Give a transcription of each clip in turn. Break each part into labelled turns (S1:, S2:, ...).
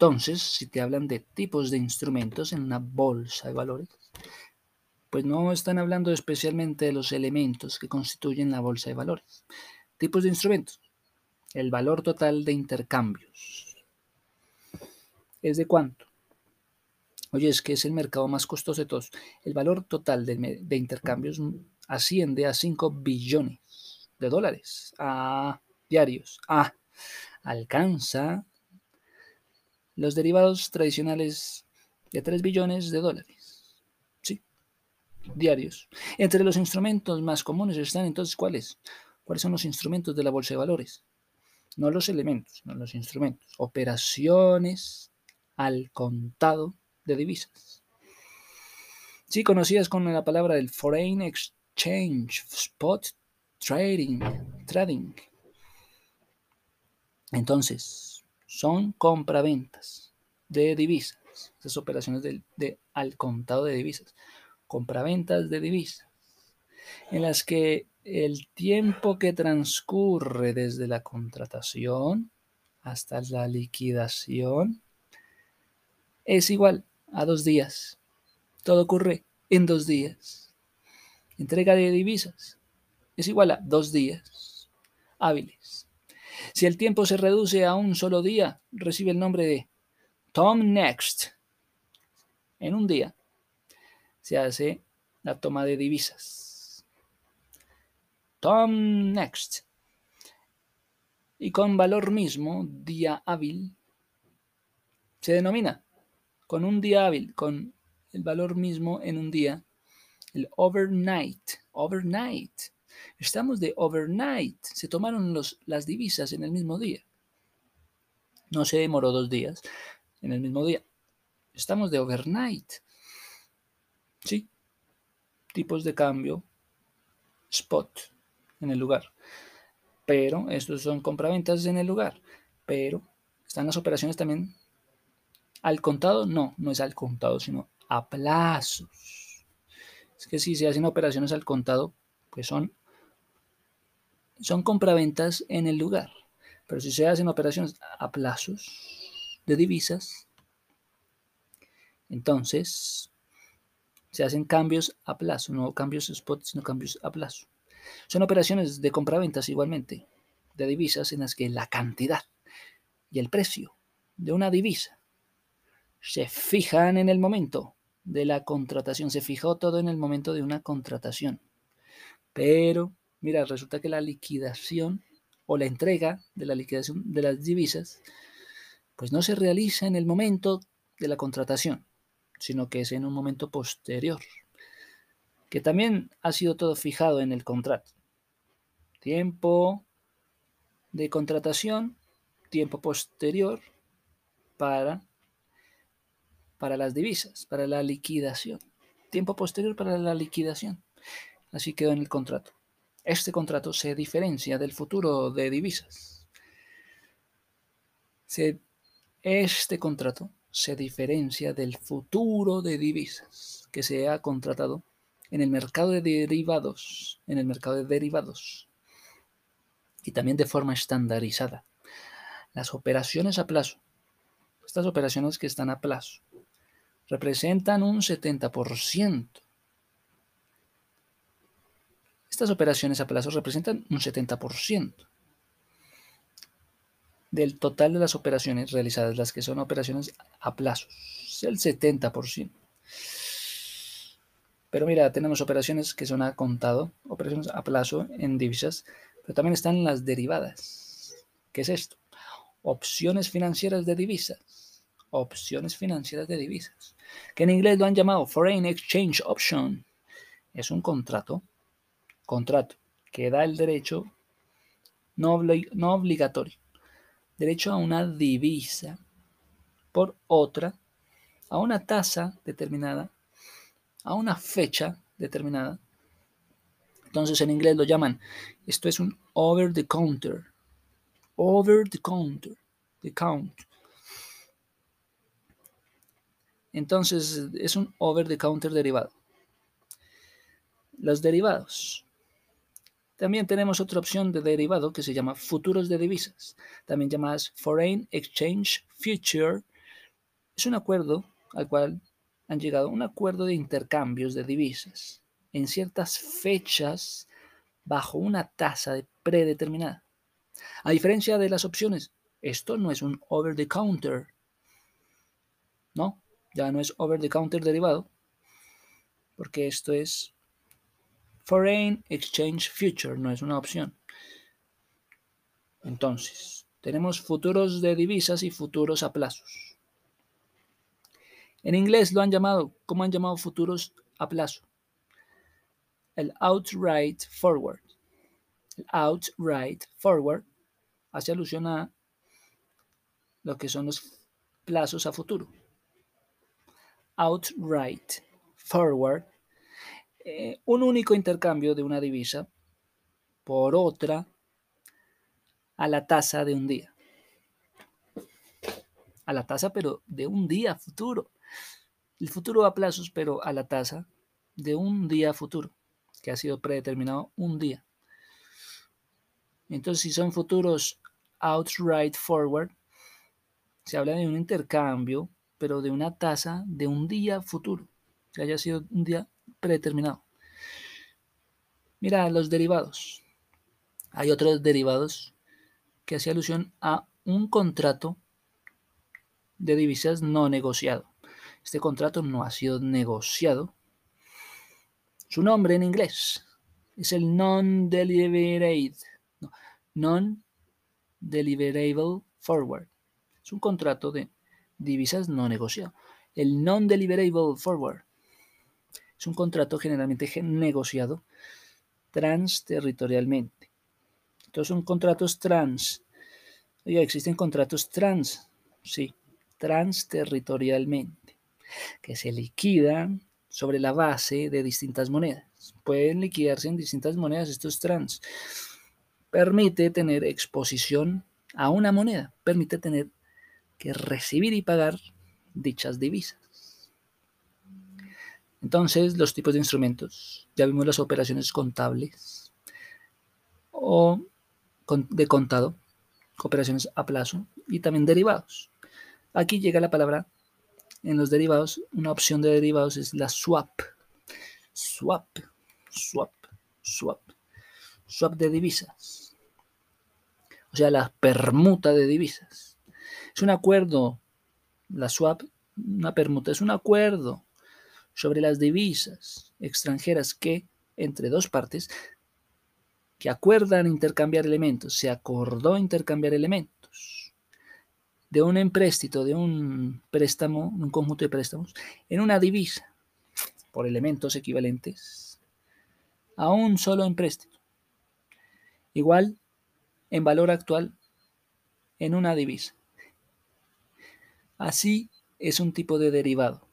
S1: Entonces, si te hablan de tipos de instrumentos en una bolsa de valores, pues no están hablando especialmente de los elementos que constituyen la bolsa de valores. Tipos de instrumentos. El valor total de intercambios. ¿Es de cuánto? Oye, es que es el mercado más costoso de todos. El valor total de, intercambios asciende a 5 billones de dólares a diarios. Ah, alcanza los derivados tradicionales de 3 billones de dólares. Sí, diarios. Entre los instrumentos más comunes están entonces cuáles? ¿Cuáles son los instrumentos de la bolsa de valores? No los elementos, no los instrumentos. Operaciones al contado de divisas. Sí, conocidas con la palabra del foreign exchange, spot trading, trading. Entonces, son compraventas de divisas, esas operaciones de, al contado de divisas, compraventas de divisas, en las que el tiempo que transcurre desde la contratación hasta la liquidación es igual a dos días. Todo ocurre en dos días. Entrega de divisas es igual a dos días hábiles. Si el tiempo se reduce a un solo día, recibe el nombre de Tom Next. En un día se hace la toma de divisas. Tom Next. Y con valor mismo, día hábil, se denomina con un día hábil, con el valor mismo en un día, el overnight. Overnight. Estamos de overnight. Se tomaron las divisas en el mismo día. No se demoró dos días en el mismo día. Estamos de overnight. Sí. Tipos de cambio. Spot en el lugar. Pero estos son compraventas en el lugar. Pero están las operaciones también al contado. No, no es al contado, sino a plazos. Es que si se hacen operaciones al contado, pues son son compraventas en el lugar. Pero si se hacen operaciones a plazos de divisas, entonces se hacen cambios a plazo, no cambios spot, sino cambios a plazo. Son operaciones de compraventas igualmente, de divisas en las que la cantidad y el precio de una divisa se fijan en el momento de la contratación. Se fijó todo en el momento de una contratación. Pero mira, resulta que la liquidación o la entrega de la liquidación de las divisas, pues no se realiza en el momento de la contratación, sino que es en un momento posterior, que también ha sido todo fijado en el contrato. Tiempo de contratación, tiempo posterior para, para las divisas, para la liquidación. Tiempo posterior para la liquidación. Así quedó en el contrato. Este contrato se diferencia del futuro de divisas. este contrato se diferencia del futuro de divisas que se ha contratado en el mercado de derivados, en el mercado de derivados y también de forma estandarizada. Las operaciones a plazo, estas operaciones que están a plazo, representan un 70% estas operaciones a plazo representan un 70% del total de las operaciones realizadas, las que son operaciones a plazo, el 70%. Pero mira, tenemos operaciones que son a contado, operaciones a plazo en divisas, pero también están las derivadas. ¿Qué es esto? Opciones financieras de divisas. Opciones financieras de divisas. Que en inglés lo han llamado Foreign Exchange Option. Es un contrato contrato que da el derecho no, obligatorio, derecho a una divisa por otra, a una tasa determinada, a una fecha determinada. Entonces en inglés lo llaman, esto es un over the counter, over the counter, the count. Entonces es un over the counter derivado. Los derivados También tenemos otra opción de derivado que se llama futuros de divisas, también llamadas Foreign Exchange Future. Es un acuerdo al cual han llegado, un acuerdo de intercambios de divisas en ciertas fechas bajo una tasa predeterminada. A diferencia de las opciones, esto no es un over the counter. No, ya no es over the counter derivado, porque esto es Foreign Exchange Future, no es una opción. Entonces, tenemos futuros de divisas y futuros a plazos. En inglés lo han llamado, ¿cómo han llamado futuros a plazo? El outright forward. El outright forward hace alusión a lo que son los plazos a futuro. Outright forward, eh, un único intercambio de una divisa por otra a la tasa de un día. A la tasa, pero de un día futuro. El futuro a plazos, pero a la tasa de un día futuro, que ha sido predeterminado un día. Entonces, si son futuros outright forward, se habla de un intercambio, pero de una tasa de un día futuro, que haya sido un día predeterminado. Mira los derivados. Hay otros derivados que hacen alusión a un contrato de divisas no negociado. Este contrato no ha sido negociado. Su nombre en inglés es el non-deliberate. Non-deliverable forward. Es un contrato de divisas no negociado. El non-deliverable forward es un contrato generalmente negociado transterritorialmente. Entonces son contratos trans. Oye, ¿existen contratos trans? Sí, transterritorialmente, que se liquidan sobre la base de distintas monedas. Pueden liquidarse en distintas monedas estos trans. Permite tener exposición a una moneda, permite tener que recibir y pagar dichas divisas. Entonces, los tipos de instrumentos. Ya vimos las operaciones contables o de contado, operaciones a plazo y también derivados. Aquí llega la palabra en los derivados. Una opción de derivados es la swap. Swap, swap, swap. Swap de divisas. O sea, la permuta de divisas. Es un acuerdo. La swap, una permuta, es un acuerdo sobre las divisas extranjeras que, entre dos partes, que acuerdan intercambiar elementos, se acordó intercambiar elementos de un empréstito, de un préstamo, un conjunto de préstamos, en una divisa, por elementos equivalentes a un solo empréstito. Igual en valor actual en una divisa. Así es un tipo de derivado.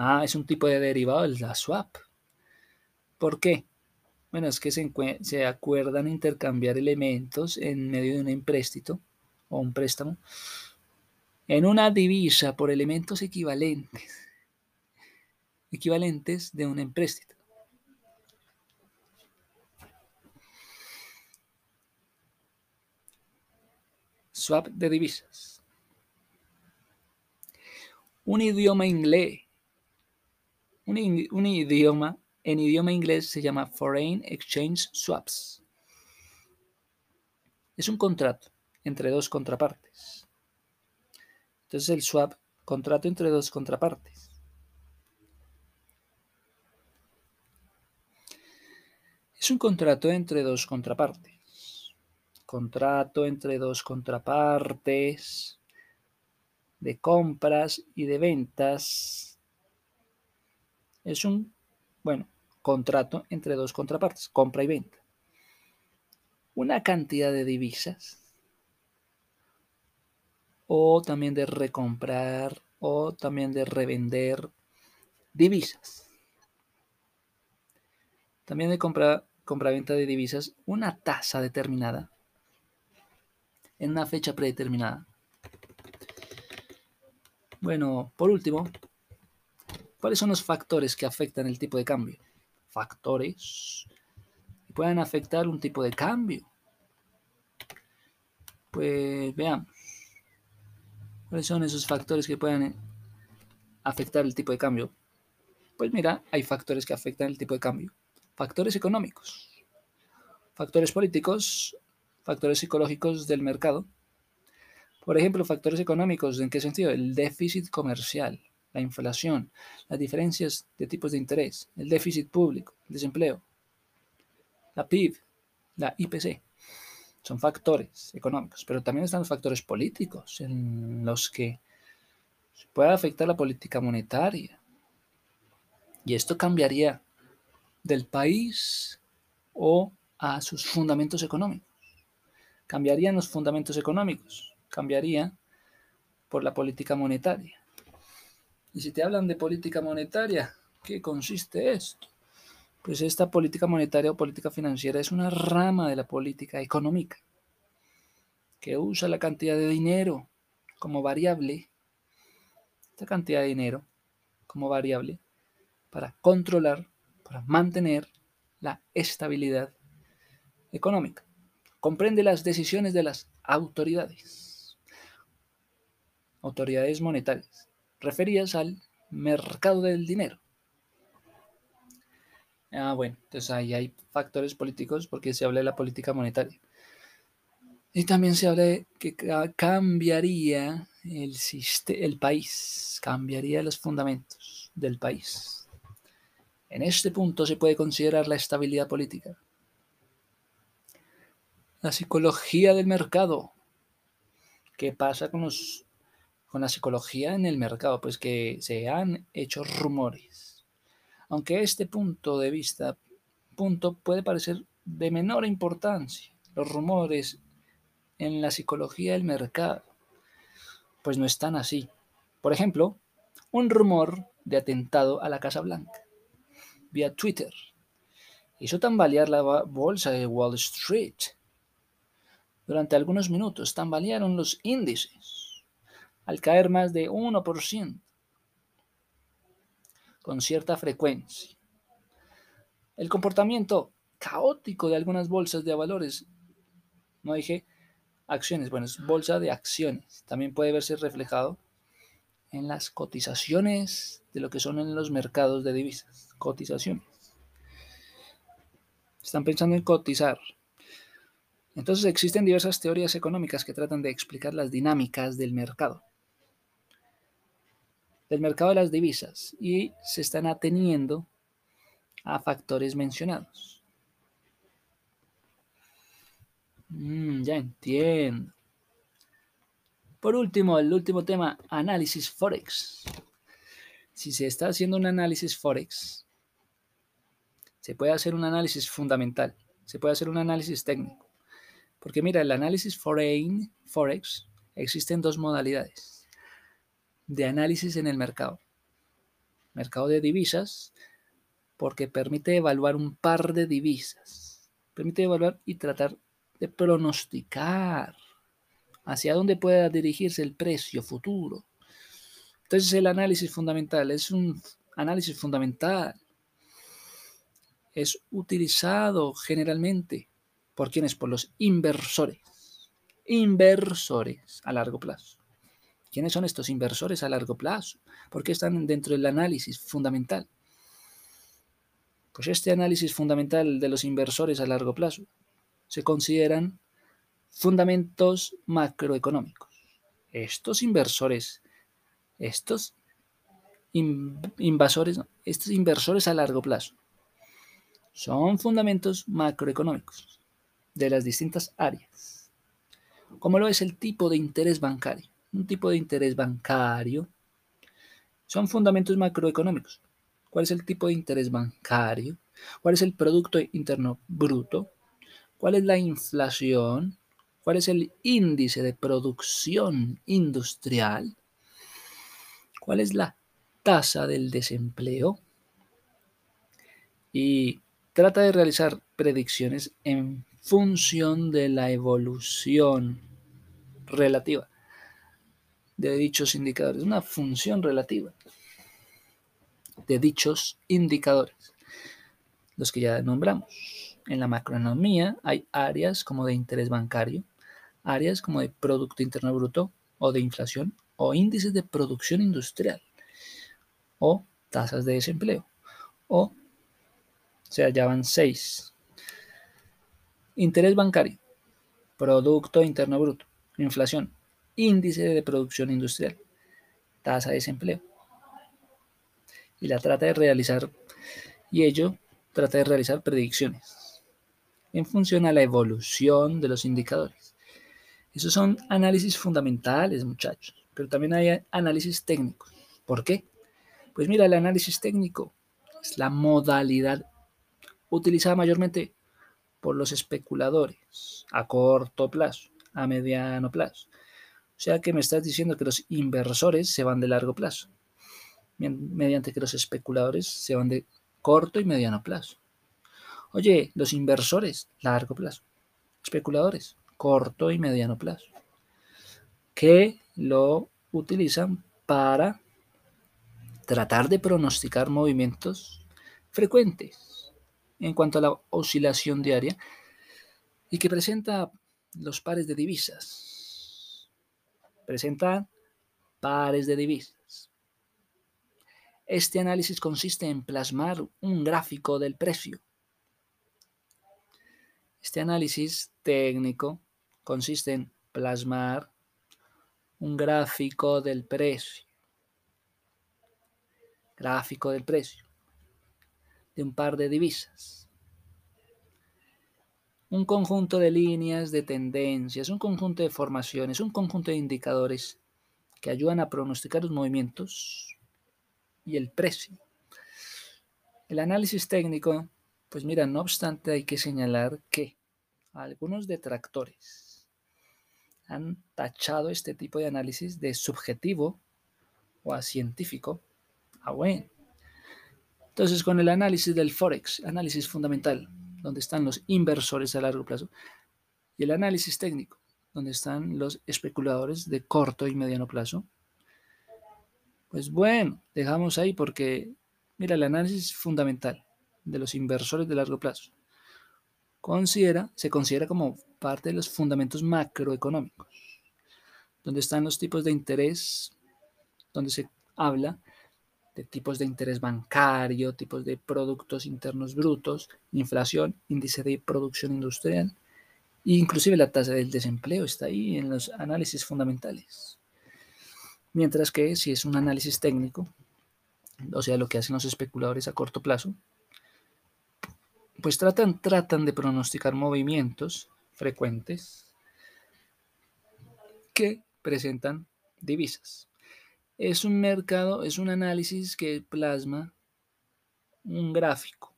S1: Ah, es un tipo de derivado, es la swap. ¿Por qué? Bueno, es que se, se acuerdan intercambiar elementos en medio de un empréstito o un préstamo en una divisa por elementos equivalentes, equivalentes de un empréstito. Swap de divisas. Un idioma inglés un, idioma, en idioma inglés se llama Foreign Exchange Swaps. Es un contrato entre dos contrapartes. Entonces el swap, contrato entre dos contrapartes. Es un contrato entre dos contrapartes. Contrato entre dos contrapartes de compras y de ventas es un, bueno, contrato entre dos contrapartes, compra y venta. Una cantidad de divisas o también de recomprar o también de revender divisas. También de compra, compra-venta de divisas, una tasa determinada en una fecha predeterminada. Bueno, por último, ¿Cuáles son los factores que afectan el tipo de cambio? factores que puedan afectar un tipo de cambio. Pues veamos. ¿Cuáles son esos factores que pueden afectar el tipo de cambio? Pues mira, hay factores que afectan el tipo de cambio. Factores económicos, factores políticos, factores psicológicos del mercado. Por ejemplo, factores económicos, ¿en qué sentido? El déficit comercial, la inflación, las diferencias de tipos de interés, el déficit público, el desempleo, la PIB, la IPC. Son factores económicos, pero también están los factores políticos en los que se puede afectar la política monetaria. Y esto cambiaría del país o a sus fundamentos económicos. Cambiarían los fundamentos económicos, cambiaría por la política monetaria. Y si te hablan de política monetaria, ¿qué consiste esto? Pues esta política monetaria o política financiera es una rama de la política económica que usa la cantidad de dinero como variable, esta cantidad de dinero como variable, para controlar, para mantener la estabilidad económica. Comprende las decisiones de las autoridades, autoridades monetarias, referidas al mercado del dinero. Ah, bueno, entonces ahí hay factores políticos porque se habla de la política monetaria. Y también se habla de que cambiaría el, el país, cambiaría los fundamentos del país. En este punto se puede considerar la estabilidad política. La psicología del mercado. ¿Qué pasa con, los, con la psicología en el mercado? Pues que se han hecho rumores. Aunque este punto de vista punto puede parecer de menor importancia. Los rumores en la psicología del mercado pues no están así. Por ejemplo, un rumor de atentado a la Casa Blanca vía Twitter hizo tambalear la bolsa de Wall Street. Durante algunos minutos tambalearon los índices al caer más de 1% con cierta frecuencia. El comportamiento caótico de algunas bolsas de valores, no dije acciones, bueno, es bolsa de acciones, también puede verse reflejado en las cotizaciones de lo que son en los mercados de divisas. Cotizaciones. Están pensando en cotizar. Entonces existen diversas teorías económicas que tratan de explicar las dinámicas del mercado. Del mercado de las divisas. Y se están ateniendo a factores mencionados. Mm, ya entiendo. Por último, el último tema, análisis Forex. Si se está haciendo un análisis Forex, se puede hacer un análisis fundamental, se puede hacer un análisis técnico. Porque mira, el análisis foreign, Forex, existen dos modalidades de análisis en el mercado. Mercado de divisas, porque permite evaluar un par de divisas. Permite evaluar y tratar de pronosticar hacia dónde pueda dirigirse el precio futuro. Entonces el análisis fundamental es un análisis fundamental. Es utilizado generalmente por quienes, por los inversores. Inversores a largo plazo. ¿Quiénes son estos inversores a largo plazo? ¿Por qué están dentro del análisis fundamental? Pues este análisis fundamental de los inversores a largo plazo se consideran Fundamentos macroeconómicos. Estos inversores, estos invasores, estos inversores a largo plazo, son fundamentos macroeconómicos de las distintas áreas. Como lo es el tipo de interés bancario. Un tipo de interés bancario son fundamentos macroeconómicos. ¿Cuál es el tipo de interés bancario? ¿Cuál es el Producto Interno Bruto? ¿Cuál es la inflación? ¿Cuál es el índice de producción industrial? ¿Cuál es la tasa del desempleo? Y trata de realizar predicciones en función de la evolución relativa de dichos indicadores, una función relativa de dichos indicadores. los que ya nombramos. En la macroeconomía hay áreas como de interés bancario, áreas como de Producto Interno Bruto o de inflación o índices de producción industrial o tasas de desempleo o, o sea, ya van seis. Interés bancario, Producto Interno Bruto, inflación, índice de producción industrial, tasa de desempleo. Y la trata de realizar, y ello trata de realizar predicciones en función a la evolución de los indicadores. Esos son análisis fundamentales, muchachos, pero también hay análisis técnicos. ¿Por qué? Pues mira, el análisis técnico es la modalidad utilizada mayormente por los especuladores a corto plazo, a mediano plazo. O sea que me estás diciendo que los inversores se van de largo plazo, mediante que los especuladores se van de corto y mediano plazo. Oye, los inversores, largo plazo. Especuladores, corto y mediano plazo, que lo utilizan para tratar de pronosticar movimientos frecuentes en cuanto a la oscilación diaria y que presenta los pares de divisas. Presenta pares de divisas. Este análisis consiste en plasmar un gráfico del precio. Este análisis técnico consiste en plasmar un gráfico del precio. Gráfico del precio de un par de divisas. Un conjunto de líneas, de tendencias, un conjunto de formaciones, un conjunto de indicadores que ayudan a pronosticar los movimientos y el precio. El análisis técnico, pues mira, no obstante hay que señalar que algunos detractores han tachado este tipo de análisis de subjetivo o a científico a bueno. Entonces, con el análisis del Forex, análisis fundamental, donde están los inversores a largo plazo, y el análisis técnico, donde están los especuladores de corto y mediano plazo, pues bueno, dejamos ahí porque, mira, el análisis fundamental de los inversores de largo plazo. Considera, se considera como parte de los fundamentos macroeconómicos, donde están los tipos de interés, donde se habla tipos de interés bancario, tipos de productos internos brutos, inflación, índice de producción industrial, e inclusive la tasa del desempleo está ahí en los análisis fundamentales. Mientras que si es un análisis técnico, o sea, lo que hacen los especuladores a corto plazo, pues tratan, tratan de pronosticar movimientos frecuentes que presentan divisas. Es un mercado, es un análisis que plasma un gráfico.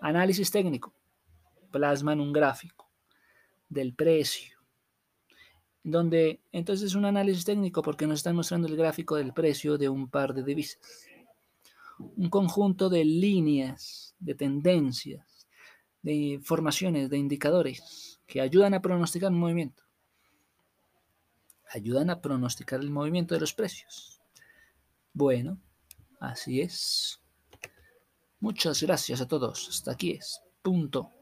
S1: Análisis técnico, plasman un gráfico del precio. Donde entonces es un análisis técnico porque nos están mostrando el gráfico del precio de un par de divisas. Un conjunto de líneas, de tendencias, de formaciones, de indicadores que ayudan a pronosticar un movimiento. Ayudan a pronosticar el movimiento de los precios. Bueno, así es. Muchas gracias a todos. Hasta aquí es. Punto.